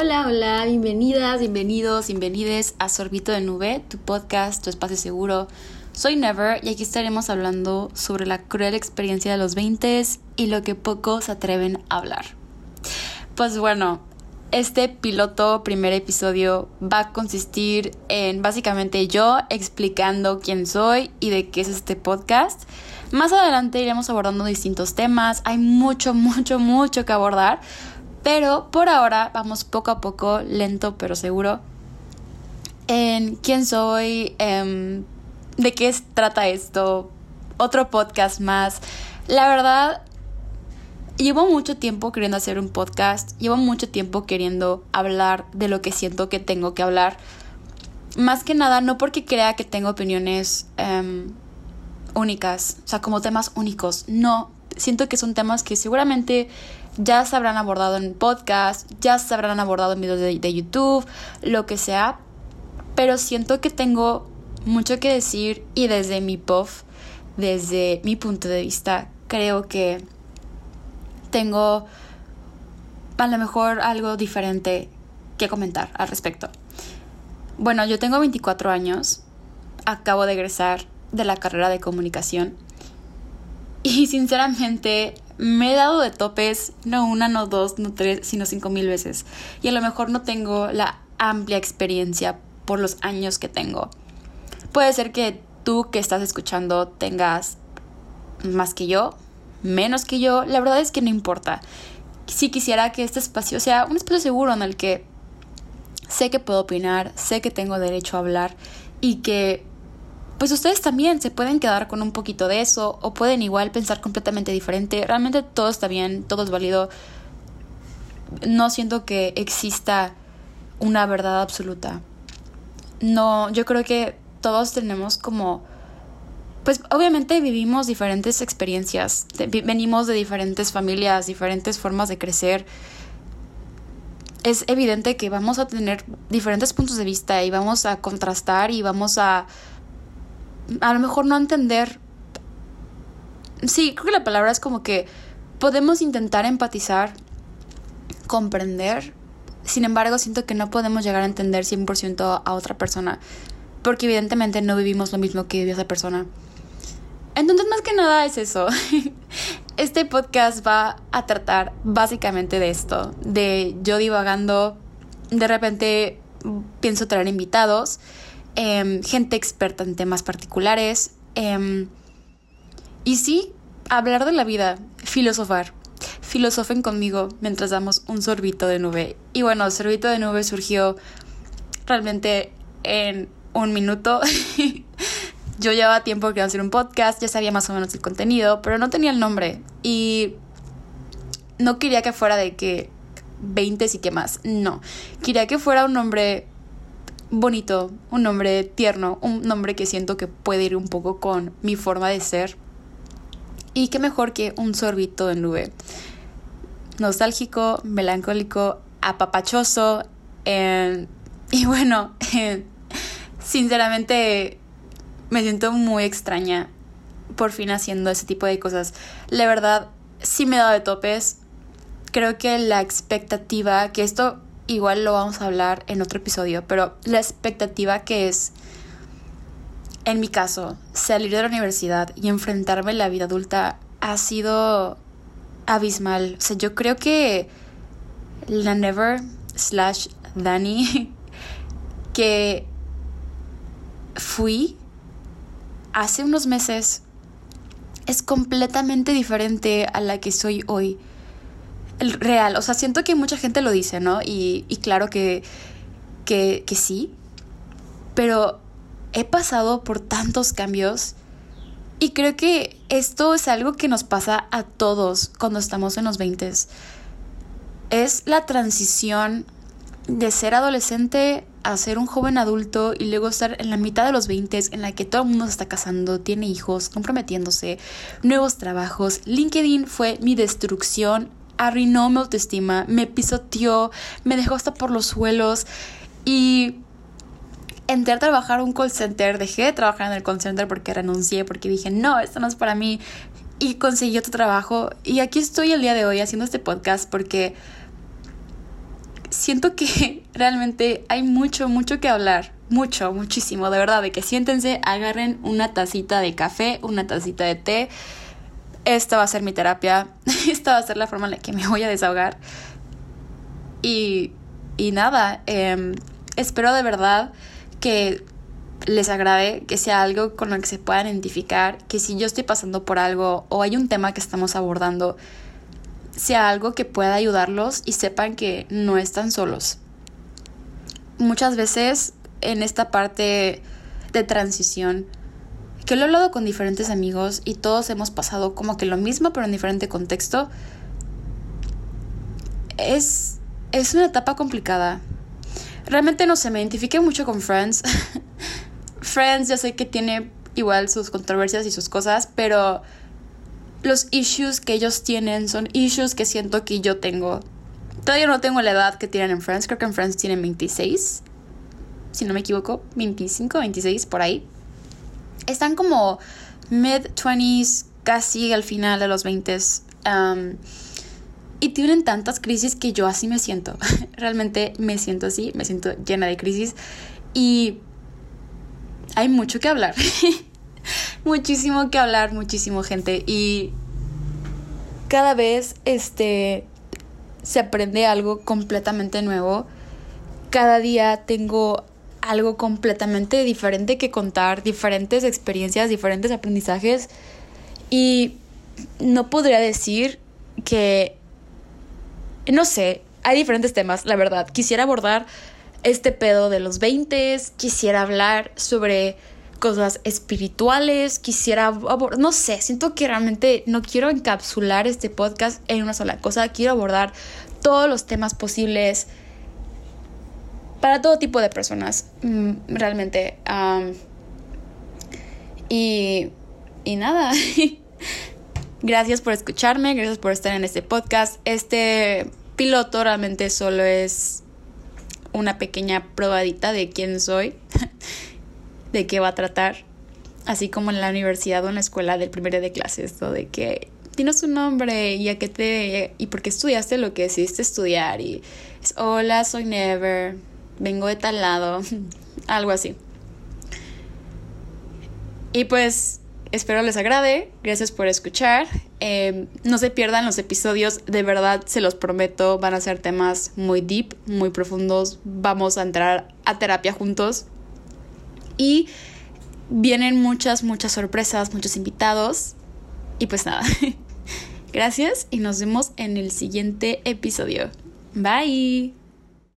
Hola, hola, bienvenidas, bienvenidos, bienvenides a Sorbito de Nube, tu podcast, tu espacio seguro. Soy Never y aquí estaremos hablando sobre la cruel experiencia de los 20 y lo que pocos se atreven a hablar. Pues bueno, este piloto primer episodio va a consistir en básicamente yo explicando quién soy y de qué es este podcast. Más adelante iremos abordando distintos temas, hay mucho, mucho, mucho que abordar, pero por ahora vamos poco a poco, lento pero seguro, en quién soy, em, de qué trata esto, otro podcast más. La verdad, llevo mucho tiempo queriendo hacer un podcast, llevo mucho tiempo queriendo hablar de lo que siento que tengo que hablar. Más que nada, no porque crea que tengo opiniones em, únicas, o sea, como temas únicos, no, siento que son temas que seguramente ya se habrán abordado en podcast, ya se habrán abordado en videos de, YouTube, lo que sea, pero siento que tengo mucho que decir y desde mi puff, desde mi punto de vista, creo que tengo a lo mejor algo diferente que comentar al respecto. Bueno, yo tengo 24 años, acabo de egresar de la carrera de comunicación y sinceramente me he dado de topes, no una, no dos, no tres, sino cinco mil veces. Y a lo mejor no tengo la amplia experiencia por los años que tengo. Puede ser que tú que estás escuchando tengas más que yo, menos que yo. La verdad es que no importa. Si quisiera que este espacio sea un espacio seguro en el que sé que puedo opinar, sé que tengo derecho a hablar y que pues ustedes también se pueden quedar con un poquito de eso o pueden igual pensar completamente diferente. Realmente todo está bien, todo es válido. No siento que exista una verdad absoluta. No, yo creo que todos tenemos como pues obviamente vivimos diferentes experiencias, venimos de diferentes familias, diferentes formas de crecer. Es evidente que vamos a tener diferentes puntos de vista y vamos a contrastar y vamos a a lo mejor no entender. Sí, creo que la palabra es como que podemos intentar empatizar, comprender, sin embargo siento que no podemos llegar a entender 100% a otra persona, porque evidentemente no vivimos lo mismo que vive esa persona. Entonces, más que nada es eso. Este podcast va a tratar básicamente de esto, de yo divagando, de repente pienso traer invitados Em, gente experta en temas particulares. Em, y sí, hablar de la vida, filosofar. Filosofen conmigo mientras damos un sorbito de nube. Y bueno, sorbito de nube surgió realmente en un minuto. Yo llevaba tiempo queriendo hacer un podcast, ya sabía más o menos el contenido, pero no tenía el nombre. Y no quería que fuera de que 20 y que más. No. Quería que fuera un nombre bonito, un nombre tierno, un nombre que siento que puede ir un poco con mi forma de ser. Y qué mejor que un sorbito de nube. Nostálgico, melancólico, apapachoso. y bueno, sinceramente me siento muy extraña por fin haciendo ese tipo de cosas. La verdad, sí me he dado de topes. Creo que la expectativa, que esto igual lo vamos a hablar en otro episodio, pero la expectativa que es, en mi caso, salir de la universidad y enfrentarme a la vida adulta ha sido abismal. O sea, yo creo que la Never slash Dani que fui hace unos meses es completamente diferente a la que soy hoy real. O sea, siento que mucha gente lo dice, ¿no? Y, claro que, que, que sí. Pero he pasado por tantos cambios y creo que esto es algo que nos pasa a todos cuando estamos en los 20. Es la transición de ser adolescente a ser un joven adulto y luego estar en la mitad de los 20 en la que todo el mundo se está casando, tiene hijos, comprometiéndose, nuevos trabajos. LinkedIn fue mi destrucción arruinó mi autoestima, me pisoteó, me dejó hasta por los suelos y entré a trabajar un call center, dejé de trabajar en el call center porque renuncié, porque dije, no, esto no es para mí y conseguí otro trabajo y aquí estoy el día de hoy haciendo este podcast porque siento que realmente hay mucho, mucho que hablar. Mucho, muchísimo, de verdad, de que siéntense, agarren una tacita de café, una tacita de té. Esta va a ser mi terapia, esta va a ser la forma en la que me voy a desahogar. Y, y nada, em, espero de verdad que les agrade, que sea algo con lo que se puedan identificar, que si yo estoy pasando por algo o hay un tema que estamos abordando, sea algo que pueda ayudarlos y sepan que no están solos. Muchas veces en esta parte de transición, que lo he hablado con diferentes amigos y todos hemos pasado como que lo mismo pero en diferente contexto, es, es una etapa complicada. Realmente no se me identifique mucho con Friends. Friends ya sé que tiene igual sus controversias y sus cosas, pero los issues que ellos tienen son issues que siento que yo tengo. Todavía no tengo la edad que tienen en Friends, creo que en Friends tienen 26, si no me equivoco, 25, 26, por ahí. Están como mid-20s, casi al final de los 20s. Um, y tienen tantas crisis que yo así me siento. Realmente me siento así, me siento llena de crisis. Y hay mucho que hablar. muchísimo que hablar, muchísimo gente. Y cada vez este se aprende algo completamente nuevo. Cada día tengo algo completamente diferente que contar, diferentes experiencias, diferentes aprendizajes. Y no podría decir que, no sé, hay diferentes temas, la verdad. Quisiera abordar este pedo de los 20, quisiera hablar sobre cosas espirituales, quisiera, no sé, siento que realmente no quiero encapsular este podcast en una sola cosa, quiero abordar todos los temas posibles para todo tipo de personas, mm, realmente. y, y nada, gracias por escucharme, gracias por estar en este podcast. Este piloto realmente solo es una pequeña probadita de quién soy. de qué va a tratar, así como en la universidad o en la escuela del primer día de clases, ¿no? de que tienes un nombre y a qué te y por qué estudiaste lo que decidiste estudiar y es hola, soy Never, vengo de tal lado, algo así. Y pues espero les agrade, gracias por escuchar. Em, no se pierdan los episodios, de verdad se los prometo, van a ser temas muy deep, muy profundos, vamos a entrar a terapia juntos. Y vienen muchas, muchas sorpresas, muchos invitados. Y pues nada, gracias y nos vemos en el siguiente episodio. Bye.